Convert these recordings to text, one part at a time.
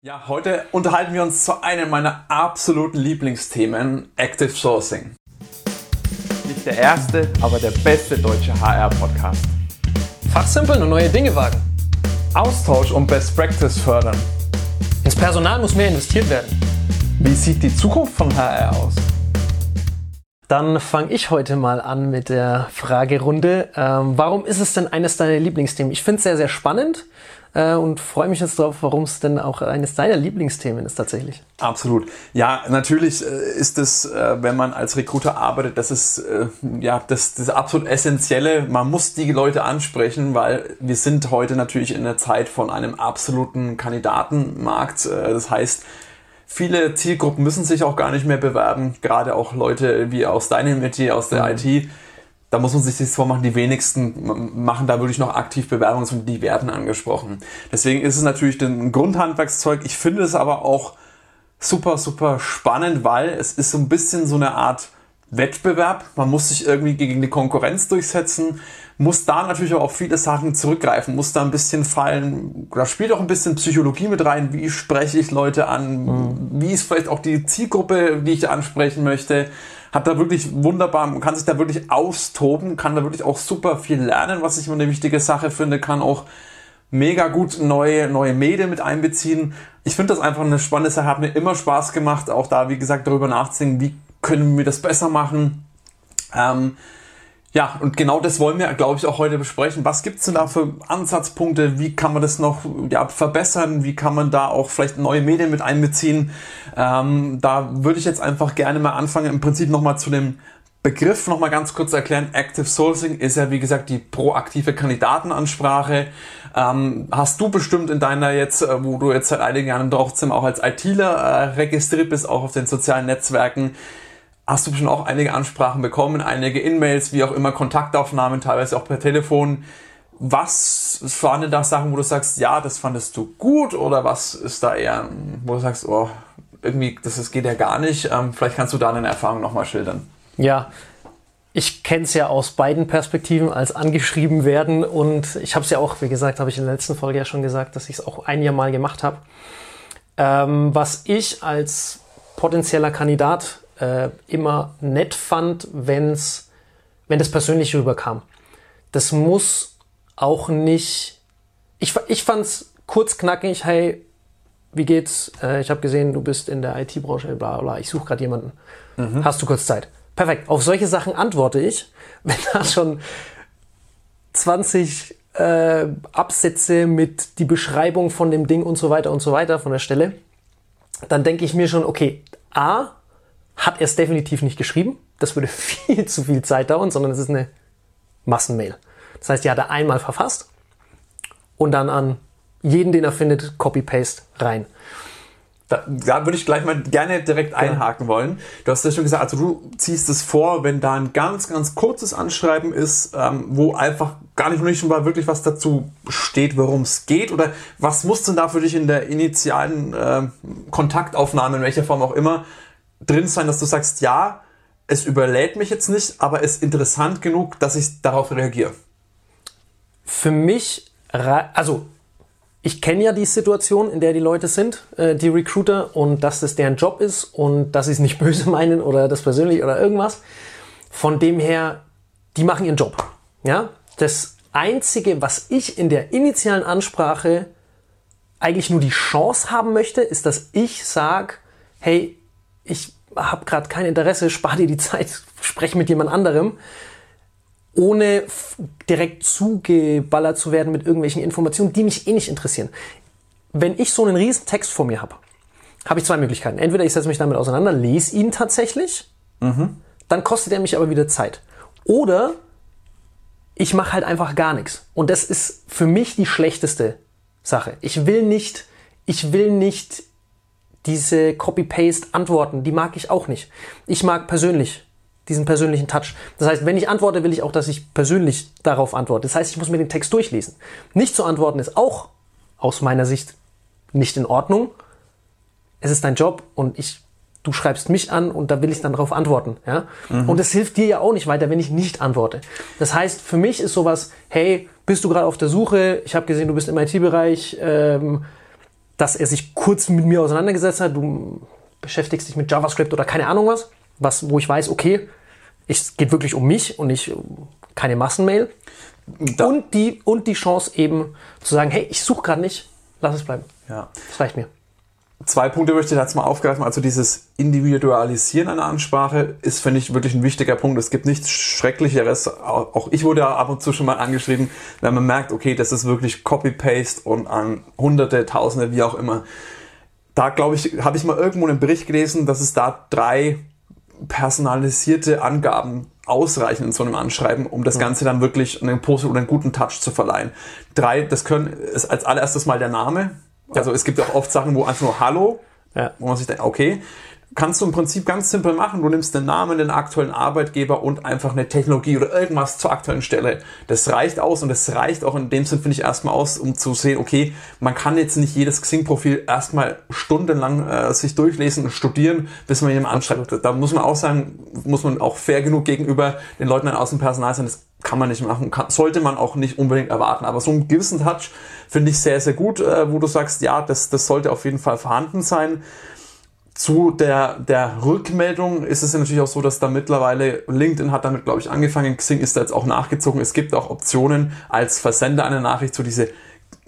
Ja, heute unterhalten wir uns zu einem meiner absoluten Lieblingsthemen, Active Sourcing. Nicht der erste, aber der beste deutsche HR-Podcast. Fachsimpeln und neue Dinge wagen. Austausch und Best Practice fördern. Ins Personal muss mehr investiert werden. Wie sieht die Zukunft von HR aus? Dann fange ich heute mal an mit der Fragerunde. Ähm, warum ist es denn eines deiner Lieblingsthemen? Ich finde es sehr, sehr spannend äh, und freue mich jetzt darauf, warum es denn auch eines deiner Lieblingsthemen ist tatsächlich. Absolut. Ja, natürlich äh, ist es, äh, wenn man als Recruiter arbeitet, das ist äh, ja das, das absolut Essentielle. Man muss die Leute ansprechen, weil wir sind heute natürlich in der Zeit von einem absoluten Kandidatenmarkt. Das heißt, viele Zielgruppen müssen sich auch gar nicht mehr bewerben, gerade auch Leute wie aus deinem Metier, aus der mhm. IT da muss man sich das vormachen, die wenigsten machen da wirklich noch aktiv Bewerbungen und die werden angesprochen. Deswegen ist es natürlich ein Grundhandwerkszeug. Ich finde es aber auch super, super spannend, weil es ist so ein bisschen so eine Art Wettbewerb. Man muss sich irgendwie gegen die Konkurrenz durchsetzen, muss da natürlich auch auf viele Sachen zurückgreifen, muss da ein bisschen fallen. Da spielt auch ein bisschen Psychologie mit rein. Wie spreche ich Leute an? Mhm. Wie ist vielleicht auch die Zielgruppe, die ich ansprechen möchte? Hat da wirklich wunderbar, kann sich da wirklich austoben, kann da wirklich auch super viel lernen, was ich immer eine wichtige Sache finde, kann auch mega gut neue, neue Medien mit einbeziehen. Ich finde das einfach eine spannende Sache, hat mir immer Spaß gemacht, auch da, wie gesagt, darüber nachzudenken, wie können wir das besser machen. Ähm, ja, und genau das wollen wir, glaube ich, auch heute besprechen. Was gibt's denn da für Ansatzpunkte? Wie kann man das noch ja, verbessern? Wie kann man da auch vielleicht neue Medien mit einbeziehen? Ähm, da würde ich jetzt einfach gerne mal anfangen, im Prinzip nochmal zu dem Begriff nochmal ganz kurz erklären. Active Sourcing ist ja, wie gesagt, die proaktive Kandidatenansprache. Ähm, hast du bestimmt in deiner jetzt, äh, wo du jetzt seit einigen Jahren trotzdem auch als ITler äh, registriert bist, auch auf den sozialen Netzwerken, hast du schon auch einige Ansprachen bekommen, einige In-Mails, wie auch immer, Kontaktaufnahmen, teilweise auch per Telefon. Was waren denn da Sachen, wo du sagst, ja, das fandest du gut oder was ist da eher, wo du sagst, oh, irgendwie, das, das geht ja gar nicht. Ähm, vielleicht kannst du da deine Erfahrung nochmal schildern. Ja, ich kenne es ja aus beiden Perspektiven als angeschrieben werden und ich habe es ja auch, wie gesagt, habe ich in der letzten Folge ja schon gesagt, dass ich es auch ein Jahr mal gemacht habe. Ähm, was ich als potenzieller Kandidat äh, immer nett fand, wenn's, wenn das persönlich rüberkam. Das muss auch nicht. Ich, ich fand's kurz knackig, hey, wie geht's? Äh, ich habe gesehen, du bist in der IT-Branche, bla bla, ich suche gerade jemanden. Mhm. Hast du kurz Zeit? Perfekt. Auf solche Sachen antworte ich, wenn da schon 20 äh, Absätze mit die Beschreibung von dem Ding und so weiter und so weiter von der Stelle, dann denke ich mir schon, okay, A, hat er es definitiv nicht geschrieben. Das würde viel zu viel Zeit dauern, sondern es ist eine Massenmail. Das heißt, die hat er einmal verfasst und dann an jeden, den er findet, Copy-Paste rein. Da, da würde ich gleich mal gerne direkt einhaken ja. wollen. Du hast ja schon gesagt, also du ziehst es vor, wenn da ein ganz, ganz kurzes Anschreiben ist, ähm, wo einfach gar nicht, nicht mal wirklich was dazu steht, worum es geht oder was muss denn da für dich in der initialen äh, Kontaktaufnahme, in welcher Form auch immer, drin sein, dass du sagst, ja, es überlädt mich jetzt nicht, aber es ist interessant genug, dass ich darauf reagiere? Für mich, also ich kenne ja die Situation, in der die Leute sind, äh, die Recruiter, und dass das deren Job ist und dass sie es nicht böse meinen oder das persönlich oder irgendwas. Von dem her, die machen ihren Job. Ja, das einzige, was ich in der initialen Ansprache eigentlich nur die Chance haben möchte, ist, dass ich sage, hey, ich habe gerade kein Interesse, spar dir die Zeit, spreche mit jemand anderem, ohne direkt zugeballert zu werden mit irgendwelchen Informationen, die mich eh nicht interessieren. Wenn ich so einen riesen Text vor mir habe, habe ich zwei Möglichkeiten. Entweder ich setze mich damit auseinander, lese ihn tatsächlich, mhm. dann kostet er mich aber wieder Zeit. Oder ich mache halt einfach gar nichts. Und das ist für mich die schlechteste Sache. Ich will nicht, ich will nicht diese Copy-Paste-Antworten, die mag ich auch nicht. Ich mag persönlich diesen persönlichen Touch. Das heißt, wenn ich antworte, will ich auch, dass ich persönlich darauf antworte. Das heißt, ich muss mir den Text durchlesen. Nicht zu antworten ist auch aus meiner Sicht nicht in Ordnung. Es ist dein Job und ich, du schreibst mich an und da will ich dann darauf antworten. Ja? Mhm. Und es hilft dir ja auch nicht weiter, wenn ich nicht antworte. Das heißt, für mich ist sowas, hey, bist du gerade auf der Suche? Ich habe gesehen, du bist im IT-Bereich. Ähm, dass er sich kurz mit mir auseinandergesetzt hat. Du beschäftigst dich mit JavaScript oder keine Ahnung was, was wo ich weiß, okay, es geht wirklich um mich und nicht um keine Massenmail. Da- Und die, und die Chance eben zu sagen, hey, ich suche gerade nicht, lass es bleiben. Ja. Das reicht mir. Zwei Punkte möchte ich jetzt mal aufgreifen. Also dieses Individualisieren einer Ansprache ist, finde ich, wirklich ein wichtiger Punkt. Es gibt nichts Schrecklicheres. Auch ich wurde ja ab und zu schon mal angeschrieben, wenn man merkt, okay, das ist wirklich Copy-Paste und an Hunderte, Tausende, wie auch immer. Da, glaube ich, habe ich mal irgendwo einen Bericht gelesen, dass es da drei personalisierte Angaben ausreichen in so einem Anschreiben, um das Ganze dann wirklich einen positiven oder einen guten Touch zu verleihen. Drei, das können, ist als allererstes mal der Name. Also es gibt auch oft Sachen, wo einfach nur Hallo, Ja. wo man sich denkt, okay, kannst du im Prinzip ganz simpel machen. Du nimmst den Namen, den aktuellen Arbeitgeber und einfach eine Technologie oder irgendwas zur aktuellen Stelle. Das reicht aus und das reicht auch in dem Sinn, finde ich, erstmal aus, um zu sehen, okay, man kann jetzt nicht jedes Xing-Profil erstmal stundenlang äh, sich durchlesen und studieren, bis man jemanden anschreibt. Da muss man auch sagen, muss man auch fair genug gegenüber den Leuten aus dem Personal sein. Das kann man nicht machen, kann, sollte man auch nicht unbedingt erwarten. Aber so einen gewissen Touch finde ich sehr, sehr gut, äh, wo du sagst, ja, das, das sollte auf jeden Fall vorhanden sein. Zu der, der Rückmeldung ist es ja natürlich auch so, dass da mittlerweile, LinkedIn hat damit, glaube ich, angefangen, Xing ist da jetzt auch nachgezogen. Es gibt auch Optionen als Versender einer Nachricht, so diese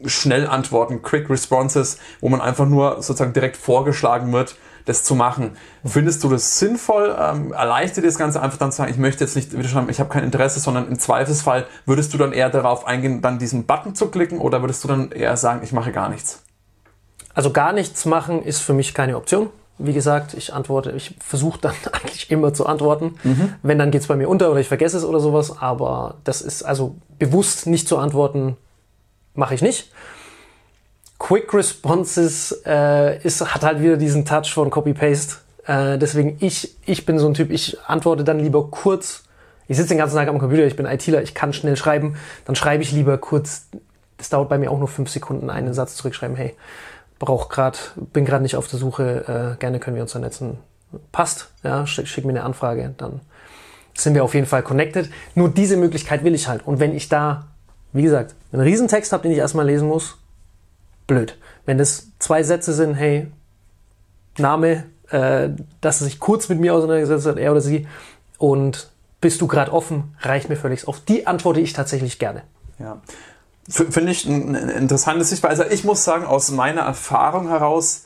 Schnellantworten, Quick Responses, wo man einfach nur sozusagen direkt vorgeschlagen wird, das zu machen. Findest du das sinnvoll? Ähm, erleichtert dir das Ganze einfach dann zu sagen, ich möchte jetzt nicht wieder schreiben, ich habe kein Interesse, sondern im Zweifelsfall würdest du dann eher darauf eingehen, dann diesen Button zu klicken oder würdest du dann eher sagen, ich mache gar nichts? Also gar nichts machen ist für mich keine Option. Wie gesagt, ich antworte, ich versuche dann eigentlich immer zu antworten. Wenn, dann geht's bei mir unter oder ich vergesse es oder sowas. Aber das ist also bewusst nicht zu antworten, mache ich nicht. Quick Responses äh, ist, hat halt wieder diesen Touch von Copy-Paste. Äh, deswegen, ich, ich bin so ein Typ, ich antworte dann lieber kurz. Ich sitze den ganzen Tag am Computer, ich bin ITler, ich kann schnell schreiben. Dann schreibe ich lieber kurz. Das dauert bei mir auch nur fünf Sekunden, einen Satz zurückschreiben. Hey, brauch grad, bin gerade nicht auf der Suche, äh, gerne können wir uns vernetzen. Passt, ja, schick, schick mir eine Anfrage, dann sind wir auf jeden Fall connected. Nur diese Möglichkeit will ich halt. Und wenn ich da, wie gesagt, einen Riesentext habe, den ich erstmal lesen muss, blöd. Wenn das zwei Sätze sind, hey, Name, äh, dass er sich kurz mit mir auseinandergesetzt hat, er oder sie, und bist du gerade offen, reicht mir völlig. Auf die antworte ich tatsächlich gerne. Ja. Finde ich ein- eine interessante Sichtweise. Ich muss sagen, aus meiner Erfahrung heraus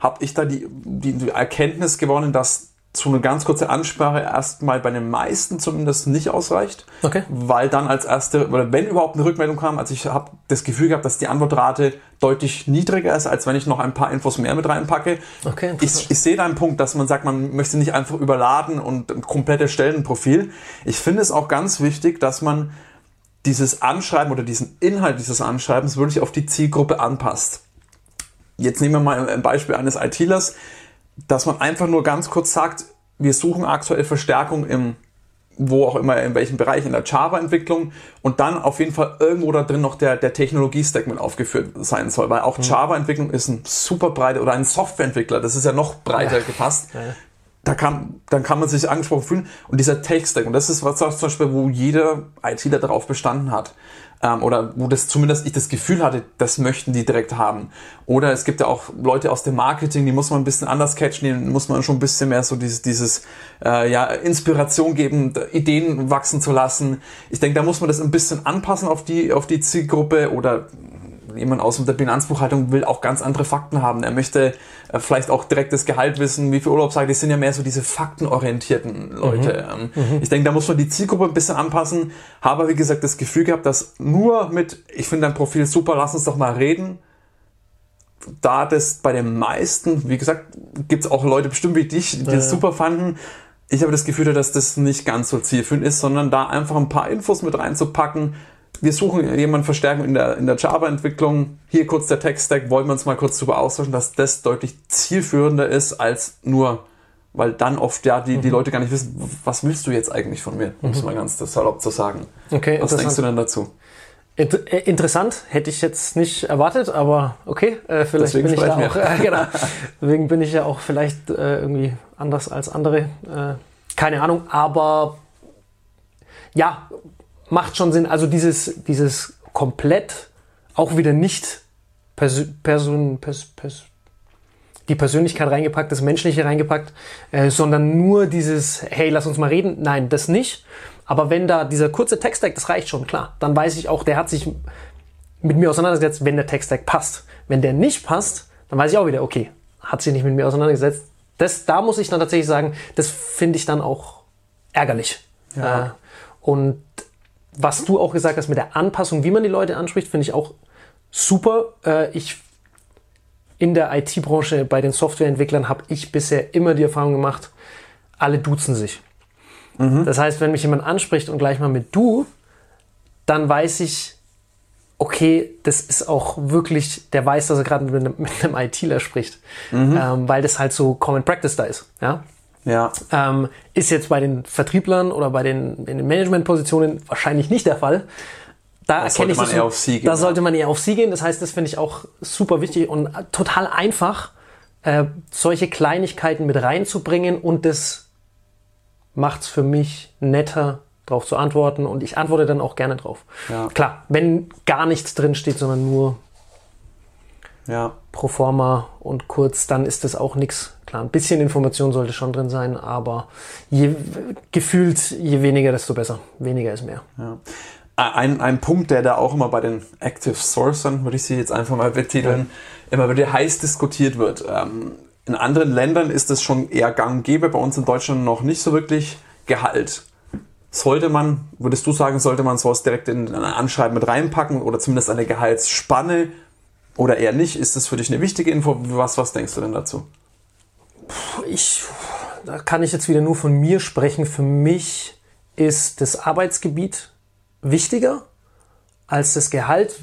habe ich da die, die, die Erkenntnis gewonnen, dass so eine ganz kurze Ansprache erstmal bei den meisten zumindest nicht ausreicht. Okay. Weil dann als erste, oder wenn überhaupt eine Rückmeldung kam, also ich habe das Gefühl gehabt, dass die Antwortrate deutlich niedriger ist, als wenn ich noch ein paar Infos mehr mit reinpacke. Okay, ich, ich sehe da einen Punkt, dass man sagt, man möchte nicht einfach überladen und ein komplettes Stellenprofil. Ich finde es auch ganz wichtig, dass man dieses Anschreiben oder diesen Inhalt dieses Anschreibens wirklich auf die Zielgruppe anpasst. Jetzt nehmen wir mal ein Beispiel eines ITlers, dass man einfach nur ganz kurz sagt, wir suchen aktuell Verstärkung im wo auch immer, in welchem Bereich, in der Java-Entwicklung und dann auf jeden Fall irgendwo da drin noch der, der Technologie-Stack mit aufgeführt sein soll, weil auch Java-Entwicklung ist ein super breiter oder ein Softwareentwickler, das ist ja noch breiter gefasst. Da kann, dann kann man sich angesprochen fühlen. Und dieser Tech-Stack, und das ist was zum Beispiel, wo jeder ITler darauf bestanden hat. Ähm, oder wo das zumindest ich das Gefühl hatte, das möchten die direkt haben. Oder es gibt ja auch Leute aus dem Marketing, die muss man ein bisschen anders catchen, denen muss man schon ein bisschen mehr so dieses, dieses äh, ja, Inspiration geben, Ideen wachsen zu lassen. Ich denke, da muss man das ein bisschen anpassen auf die, auf die Zielgruppe oder jemand aus der Bilanzbuchhaltung will auch ganz andere Fakten haben. Er möchte äh, vielleicht auch direkt das Gehalt wissen, wie viel Urlaubstage. Das sind ja mehr so diese faktenorientierten Leute. Ähm, Ich denke, da muss man die Zielgruppe ein bisschen anpassen. Habe, wie gesagt, das Gefühl gehabt, dass nur mit, ich finde dein Profil super, lass uns doch mal reden. Da das bei den meisten, wie gesagt, gibt es auch Leute bestimmt wie dich, die das super fanden. Ich habe das Gefühl, dass das nicht ganz so zielführend ist, sondern da einfach ein paar Infos mit reinzupacken. Wir suchen jemanden Verstärkung in der, in der Java-Entwicklung. Hier kurz der Tech-Stack, wollen wir uns mal kurz drüber austauschen, dass das deutlich zielführender ist als nur, weil dann oft ja die, die Leute gar nicht wissen, was willst du jetzt eigentlich von mir, um es mal ganz salopp zu sagen. Okay, Was denkst du denn dazu? Äh, interessant, hätte ich jetzt nicht erwartet, aber okay, äh, vielleicht Deswegen bin ich da auch, äh, genau. Deswegen bin ich ja auch vielleicht äh, irgendwie anders als andere. Äh, keine Ahnung, aber ja, macht schon Sinn. Also dieses, dieses komplett auch wieder nicht Persön, Person, Pers, Pers, die Persönlichkeit reingepackt, das Menschliche reingepackt, äh, sondern nur dieses, hey, lass uns mal reden. Nein, das nicht. Aber wenn da dieser kurze Text-Tag, das reicht schon, klar. Dann weiß ich auch, der hat sich mit mir auseinandergesetzt, wenn der Text-Tag passt. Wenn der nicht passt, dann weiß ich auch wieder, okay, hat sich nicht mit mir auseinandergesetzt. Das, da muss ich dann tatsächlich sagen, das finde ich dann auch ärgerlich. Ja. Äh, und was du auch gesagt hast mit der Anpassung, wie man die Leute anspricht, finde ich auch super. Äh, ich in der IT-Branche bei den Softwareentwicklern habe ich bisher immer die Erfahrung gemacht, alle duzen sich. Das heißt, wenn mich jemand anspricht und gleich mal mit du, dann weiß ich, okay, das ist auch wirklich, der weiß, dass er gerade mit, einem- einem ITler spricht, ähm, weil das halt so Common Practice da ist. Ja? Ja. Ähm, ist jetzt bei den Vertrieblern oder bei den, in den Managementpositionen wahrscheinlich nicht der Fall. Da erkenne sollte ich man das eher auf sie gehen, Da ja. sollte man eher auf sie gehen. Das heißt, das finde ich auch super wichtig und total einfach, äh, solche Kleinigkeiten mit reinzubringen und das macht es für mich netter, darauf zu antworten und ich antworte dann auch gerne drauf. Ja. Klar, wenn gar nichts drin steht, sondern nur Ja. pro forma und kurz, dann ist das auch nichts. Klar, ein bisschen Information sollte schon drin sein, aber je, gefühlt, je weniger, desto besser. Weniger ist mehr. Ein, ein Punkt, der da auch immer bei den Active Sourcern, würde ich sie jetzt einfach mal betiteln, immer wieder heiß diskutiert wird. Ähm, in anderen Ländern ist es schon eher gang und gäbe, bei uns in Deutschland noch nicht so wirklich Gehalt. Sollte man, würdest du sagen, sollte man sowas direkt in ein Anschreiben mit reinpacken oder zumindest eine Gehaltsspanne oder eher nicht? Ist das für dich eine wichtige Info? Was, was denkst du denn dazu? Ich, da kann ich jetzt wieder nur von mir sprechen. Für mich ist das Arbeitsgebiet wichtiger als das Gehalt.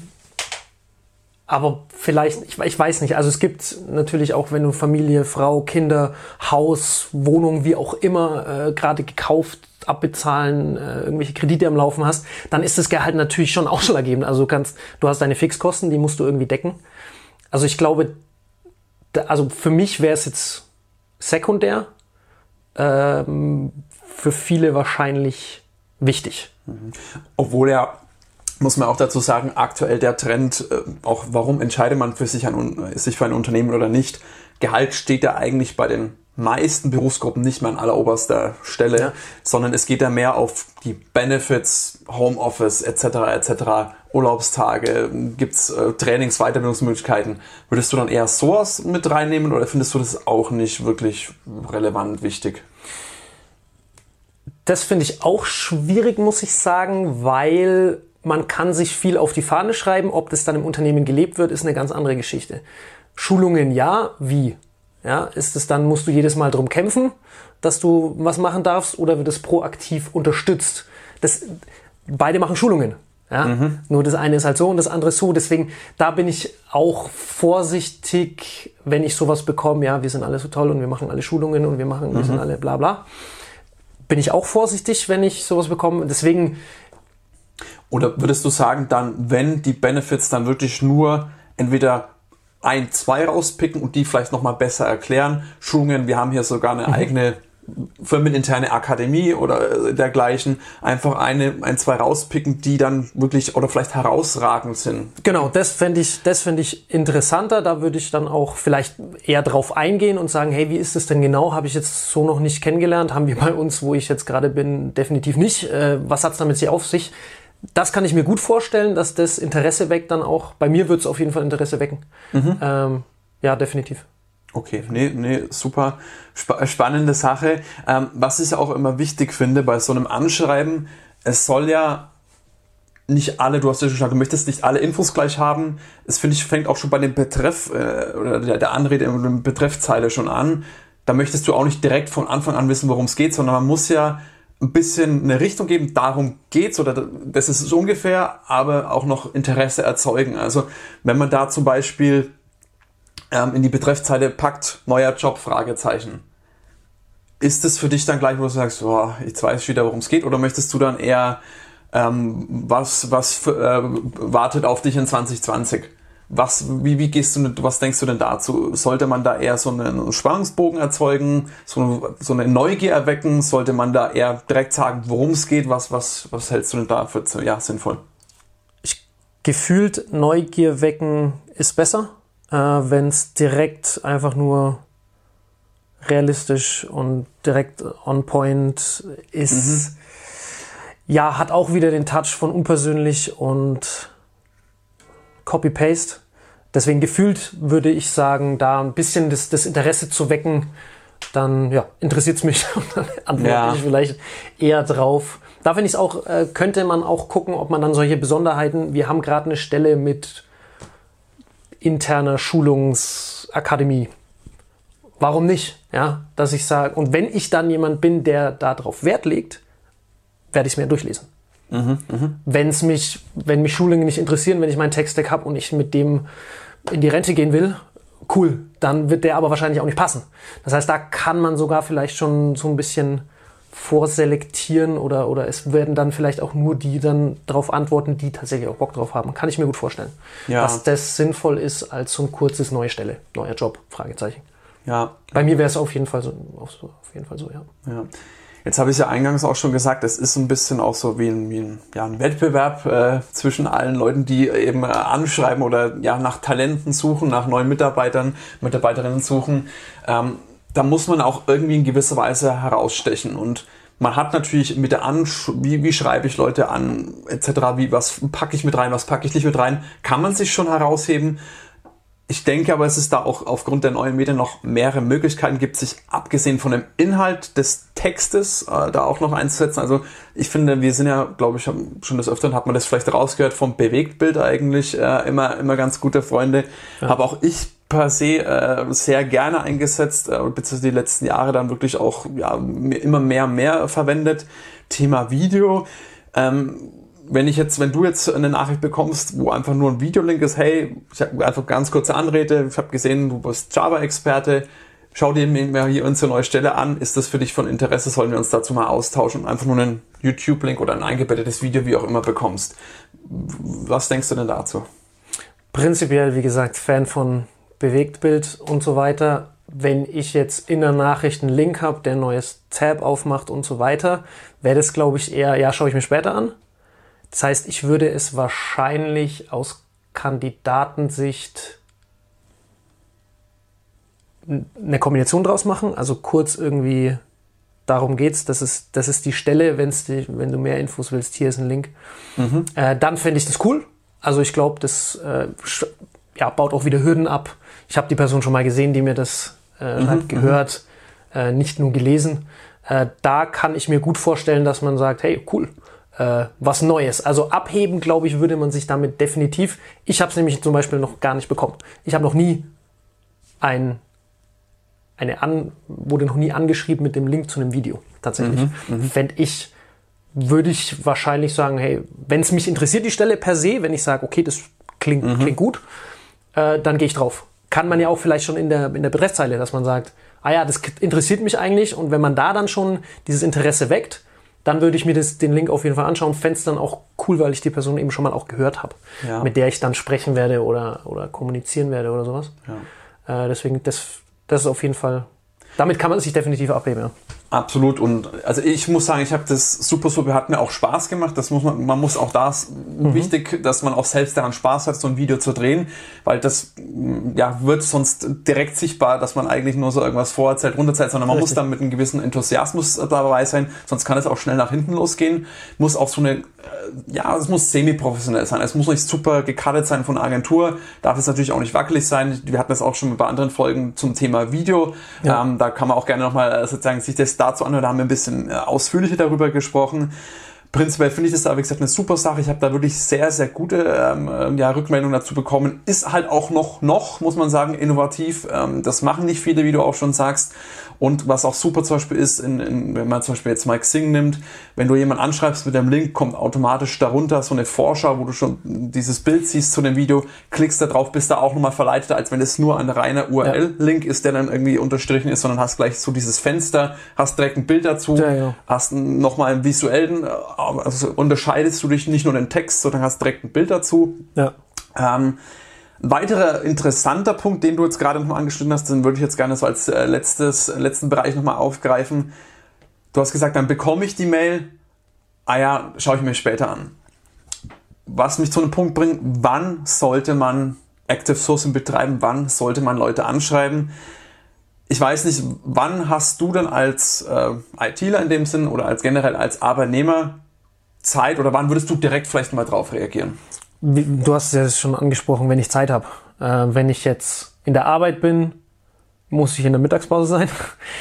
Aber vielleicht, ich, ich weiß nicht, also es gibt natürlich auch, wenn du Familie, Frau, Kinder, Haus, Wohnung, wie auch immer, äh, gerade gekauft, abbezahlen, äh, irgendwelche Kredite am Laufen hast, dann ist das Gehalt natürlich schon ausschlaggebend. Also du kannst, du hast deine Fixkosten, die musst du irgendwie decken. Also ich glaube, da, also für mich wäre es jetzt sekundär, ähm, für viele wahrscheinlich wichtig. Obwohl ja, muss man auch dazu sagen, aktuell der Trend, äh, auch warum entscheidet man für sich, ein, Un- sich für ein Unternehmen oder nicht, Gehalt steht ja eigentlich bei den meisten Berufsgruppen nicht mehr an alleroberster Stelle, Ja. sondern es geht ja mehr auf die Benefits, Homeoffice etc. etc., Urlaubstage, gibt's äh, Trainings, Weiterbildungsmöglichkeiten. Würdest du dann eher sowas mit reinnehmen oder findest du das auch nicht wirklich relevant wichtig? Das finde ich auch schwierig, muss ich sagen, weil man kann sich viel auf die Fahne schreiben. Ob das dann im Unternehmen gelebt wird, ist eine ganz andere Geschichte. Schulungen ja, wie? Ja, ist es dann, musst du jedes Mal drum kämpfen, dass du was machen darfst oder wird es proaktiv unterstützt? Das, beide machen Schulungen. Ja? Nur das eine ist halt so und das andere ist so. Deswegen, da bin ich auch vorsichtig, wenn ich sowas bekomme. Ja, wir sind alle so toll und wir machen alle Schulungen und wir machen, wir sind alle bla bla bin ich auch vorsichtig, wenn ich sowas bekomme. Deswegen, Oder würdest du sagen, dann, wenn die Benefits dann wirklich nur entweder ein, zwei rauspicken und die vielleicht nochmal besser erklären, Schulungen, wir haben hier sogar eine eigene firmeninterne Akademie oder äh, dergleichen, einfach eine, ein, zwei rauspicken, die dann wirklich oder vielleicht herausragend sind. genau, das fände ich, das fände ich interessanter. Da würde ich dann auch vielleicht eher drauf eingehen und sagen, hey, wie ist es denn genau? Habe ich jetzt so noch nicht kennengelernt? Haben wir bei uns, wo ich jetzt gerade bin, definitiv nicht. Äh, was hat es damit sich auf sich? Das kann ich mir gut vorstellen, dass das Interesse weckt dann auch. Bei mir wird es auf jeden Fall Interesse wecken. Ähm, ja, definitiv. Okay, nee, nee, super spa spannende Sache. Ähm, was ich auch immer wichtig finde bei so einem Anschreiben, es soll ja nicht alle, du hast ja schon gesagt, du möchtest nicht alle Infos gleich haben. Es finde ich, fängt auch schon bei dem Betreff äh, oder der, der Anrede in der Betreffzeile schon an. Da möchtest du auch nicht direkt von Anfang an wissen, worum es geht, sondern man muss ja ein bisschen eine Richtung geben, darum geht's oder das ist es ungefähr, aber auch noch Interesse erzeugen. Also wenn man da zum Beispiel ähm, in die Betreffzeile packt, neuer Job, Fragezeichen. Ist es für dich dann gleich, wo du sagst, oh, jetzt weiß ich wieder, worum es geht, oder möchtest du dann eher, ähm, was, was äh, wartet auf dich in 2020? Was, wie, wie gehst du, was denkst du denn dazu? Sollte man da eher so einen Spannungsbogen erzeugen, so eine, so eine Neugier erwecken? Sollte man da eher direkt sagen, worum es geht? Was, was, was hältst du denn da für ja, sinnvoll? gefühlt Neugier wecken ist besser. Äh, Wenn es direkt einfach nur realistisch und direkt on point ist, ja, hat auch wieder den Touch von unpersönlich und Copy-Paste. Deswegen gefühlt würde ich sagen, da ein bisschen das, das Interesse zu wecken, dann ja, interessiert es mich und dann antworte Ja. ich vielleicht eher drauf. Da finde ich es auch, äh, könnte man auch gucken, ob man dann solche Besonderheiten, wir haben gerade eine Stelle mit interner Schulungsakademie. Warum nicht? Ja, dass ich sage, und wenn ich dann jemand bin, der darauf Wert legt, werde ich es mir durchlesen. Wenn es mich, wenn mich Schulungen nicht interessieren, wenn ich meinen Text-Deck habe und ich mit dem in die Rente gehen will, cool, dann wird der aber wahrscheinlich auch nicht passen. Das heißt, da kann man sogar vielleicht schon so ein bisschen vorselektieren oder, oder es werden dann vielleicht auch nur die dann darauf antworten, die tatsächlich auch Bock drauf haben. Kann ich mir gut vorstellen. Ja. Dass das sinnvoll ist als so ein kurzes neue Stelle, neuer Job, Fragezeichen. Ja, Bei mir wäre es auf jeden Fall so- auf jeden Fall so, ja. Ja. Jetzt habe ich ja eingangs auch schon gesagt, es ist ein bisschen auch so wie ein, wie ein, ja, ein Wettbewerb äh, zwischen allen Leuten, die eben äh, anschreiben oder ja nach Talenten suchen, nach neuen Mitarbeitern, Mitarbeiterinnen suchen. Ähm, da muss man auch irgendwie in gewisser Weise herausstechen und man hat natürlich mit der Ansch wie, wie schreibe ich Leute an, etc., wie, was packe ich mit rein, was packe ich nicht mit rein, kann man sich schon herausheben. Ich denke aber, es ist da auch aufgrund der neuen Medien noch mehrere Möglichkeiten gibt, sich abgesehen von dem Inhalt des Textes äh, da auch noch einzusetzen. Also ich finde, wir sind ja, glaube ich, schon des Öfteren hat man das vielleicht rausgehört vom Bewegtbild eigentlich äh, immer immer ganz gute Freunde. Habe auch ich per se äh, sehr gerne eingesetzt, äh, beziehungsweise die letzten Jahre dann wirklich auch ja, immer mehr und mehr verwendet. Thema Video. Ähm, wenn ich jetzt, wenn du jetzt eine Nachricht bekommst, wo einfach nur ein Videolink ist, hey, ich habe einfach ganz kurze Anrede, ich habe gesehen, du bist Java-Experte, schau dir mal hier unsere neue Stelle an, ist das für dich von Interesse, sollen wir uns dazu mal austauschen und einfach nur einen YouTube-Link oder ein eingebettetes Video, wie auch immer, bekommst. Was denkst du denn dazu? Prinzipiell, wie gesagt, Fan von Bewegtbild und so weiter. Wenn ich jetzt in der Nachricht einen Link habe, der ein neues Tab aufmacht und so weiter, wäre das, glaube ich, eher, ja, schaue ich mir später an. Das heißt, ich würde es wahrscheinlich aus Kandidatensicht eine Kombination draus machen. Also kurz irgendwie darum geht's, das ist, das ist die Stelle, wenn's die, wenn du mehr Infos willst, hier ist ein Link. Äh, dann fände ich das cool. Also ich glaube, das äh, ja, baut auch wieder Hürden ab. Ich habe die Person schon mal gesehen, die mir das äh, schreibt, gehört, äh, nicht nur gelesen. Äh, da kann ich mir gut vorstellen, dass man sagt, hey, cool, äh, was Neues. Also abheben, glaube ich, würde man sich damit definitiv. Ich habe es nämlich zum Beispiel noch gar nicht bekommen. Ich habe noch nie ein eine an, wurde noch nie angeschrieben mit dem Link zu einem Video. Tatsächlich. Fände ich, würde ich wahrscheinlich sagen, hey, wenn es mich interessiert, die Stelle per se, wenn ich sage, okay, das klingt, klingt gut, äh, dann gehe ich drauf. Kann man ja auch vielleicht schon in der, in der Betreffzeile, dass man sagt, ah ja, das interessiert mich eigentlich und wenn man da dann schon dieses Interesse weckt, dann würde ich mir das, den Link auf jeden Fall anschauen. Fände es dann auch cool, weil ich die Person eben schon mal auch gehört habe, Ja. mit der ich dann sprechen werde oder, oder kommunizieren werde oder sowas. Äh, deswegen, das, das ist auf jeden Fall, damit kann man sich definitiv abheben, ja. Absolut und also ich muss sagen, ich habe das super super hat mir auch Spaß gemacht. Das muss man man muss auch das wichtig, dass man auch selbst daran Spaß hat, so ein Video zu drehen, weil das mm, ja wird sonst direkt sichtbar, dass man eigentlich nur so irgendwas vorerzählt, runterzählt, sondern man muss Richtig. dann mit einem gewissen Enthusiasmus dabei sein, sonst kann es auch schnell nach hinten losgehen. Muss auch so eine ja, es muss semi-professionell sein. Es muss nicht super gecuttet sein von einer Agentur. Darf es natürlich auch nicht wackelig sein. Wir hatten das auch schon bei anderen Folgen zum Thema Video. Ja. Ähm, da kann man auch gerne nochmal äh, sozusagen sich das dazu anhören. Da haben wir ein bisschen äh, ausführlicher darüber gesprochen. Prinzipiell finde ich das da, wie gesagt, eine super Sache. Ich habe da wirklich sehr, sehr gute ähm, ähm, ja, Rückmeldungen dazu bekommen. Ist halt auch noch, noch, muss man sagen, innovativ. Ähm, das machen nicht viele, wie du auch schon sagst. Und was auch super zum Beispiel ist, in, in, wenn man zum Beispiel jetzt Mike Sing nimmt, wenn du jemanden anschreibst mit dem Link, kommt automatisch darunter so eine Vorschau, wo du schon dieses Bild siehst zu dem Video, klickst da drauf, bist da auch nochmal verleitet, als wenn es nur ein reiner URL-Link ist, der dann irgendwie unterstrichen ist, sondern hast gleich so dieses Fenster, hast direkt ein Bild dazu, Ja, ja. hast nochmal einen visuellen, äh, also unterscheidest du dich nicht nur den Text, sondern hast direkt ein Bild dazu. Ja. Ähm, ein weiterer interessanter Punkt, den du jetzt gerade noch mal angeschnitten hast, den würde ich jetzt gerne so als äh, letztes, äh, letzten Bereich nochmal aufgreifen. Du hast gesagt, dann bekomme ich die Mail, ah ja, schaue ich mir später an. Was mich zu einem Punkt bringt, wann sollte man Active Sourcing betreiben, wann sollte man Leute anschreiben. Ich weiß nicht, wann hast du dann als äh, ITler in dem Sinn oder als generell als Arbeitnehmer Zeit oder wann würdest du direkt vielleicht mal drauf reagieren? Du hast es ja schon angesprochen, wenn ich Zeit habe. Äh, wenn ich jetzt in der Arbeit bin, muss ich in der Mittagspause sein.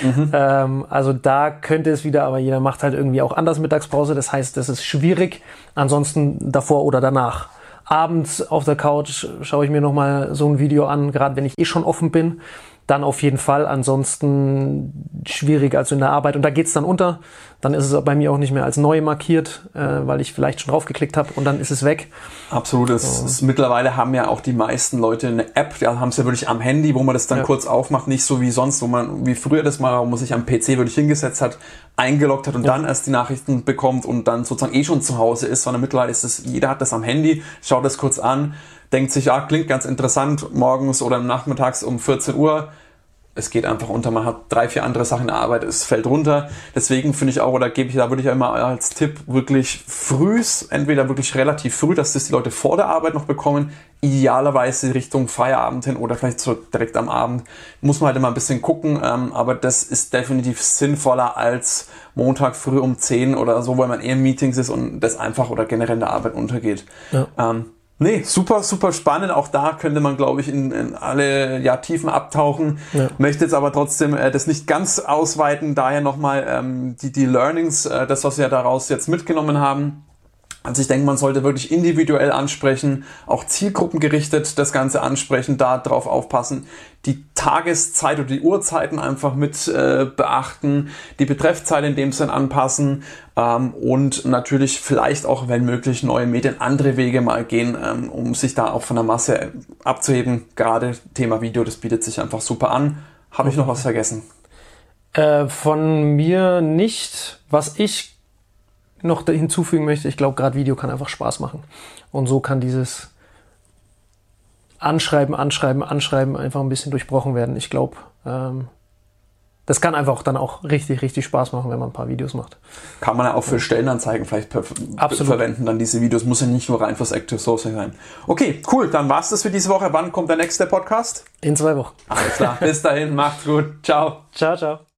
Mhm. ähm, also da könnte es wieder, aber jeder macht halt irgendwie auch anders Mittagspause. Das heißt, das ist schwierig. Ansonsten davor oder danach. Abends auf der Couch schaue ich mir nochmal so ein Video an, gerade wenn ich eh schon offen bin dann auf jeden Fall. Ansonsten schwierig als in der Arbeit. Und da geht's dann unter. Dann ist es bei mir auch nicht mehr als neu markiert, äh, weil ich vielleicht schon draufgeklickt habe und dann ist es weg. Absolut. Es so. ist, mittlerweile haben ja auch die meisten Leute eine App, da haben es ja wirklich am Handy, wo man das dann ja. kurz aufmacht, nicht so wie sonst, wo man, wie früher das mal, wo man sich am PC wirklich hingesetzt hat, eingeloggt hat und ja. dann erst die Nachrichten bekommt und dann sozusagen eh schon zu Hause ist, sondern mittlerweile ist es, jeder hat das am Handy, schaut das kurz an denkt sich, ja, klingt ganz interessant, morgens oder nachmittags um 14 Uhr. Es geht einfach unter, man hat drei, vier andere Sachen in der Arbeit, es fällt runter. Deswegen finde ich auch, oder gebe ich, da würde ich immer als Tipp wirklich frühs, entweder wirklich relativ früh, dass das die Leute vor der Arbeit noch bekommen, idealerweise Richtung Feierabend hin oder vielleicht so direkt am Abend. Muss man halt immer ein bisschen gucken, ähm, aber das ist definitiv sinnvoller als Montag früh um 10 oder so, weil man eher in Meetings ist und das einfach oder generell in der Arbeit untergeht. Ja. Ähm, Nee, super, super spannend. Auch da könnte man, glaube ich, in, in alle ja, Tiefen abtauchen. Ja. Möchte jetzt aber trotzdem äh, das nicht ganz ausweiten. Daher nochmal ähm, die, die Learnings, äh, das, was wir daraus jetzt mitgenommen haben. Also ich denke, man sollte wirklich individuell ansprechen, auch zielgruppengerichtet das Ganze ansprechen, da drauf aufpassen, die Tageszeit oder die Uhrzeiten einfach mit äh, beachten, die Betreffzeile in dem Sinn anpassen ähm, und natürlich vielleicht auch, wenn möglich, neue Medien, andere Wege mal gehen, ähm, um sich da auch von der Masse abzuheben. Gerade Thema Video, das bietet sich einfach super an. Habe ich noch was vergessen? Äh, von mir nicht. Was ich noch hinzufügen möchte, ich glaube, gerade Video kann einfach Spaß machen. Und so kann dieses Anschreiben, Anschreiben, Anschreiben einfach ein bisschen durchbrochen werden. Ich glaube, ähm, das kann einfach dann auch richtig, richtig Spaß machen, wenn man ein paar Videos macht. Kann man ja auch für Stellenanzeigen vielleicht Absolut. verwenden, dann diese Videos. Muss ja nicht nur rein fürs Active Sourcing sein. Okay, cool. Dann war's das für diese Woche. Wann kommt der nächste Podcast? In zwei Wochen. Alles klar. Bis dahin. Macht's gut. Ciao. Ciao, ciao.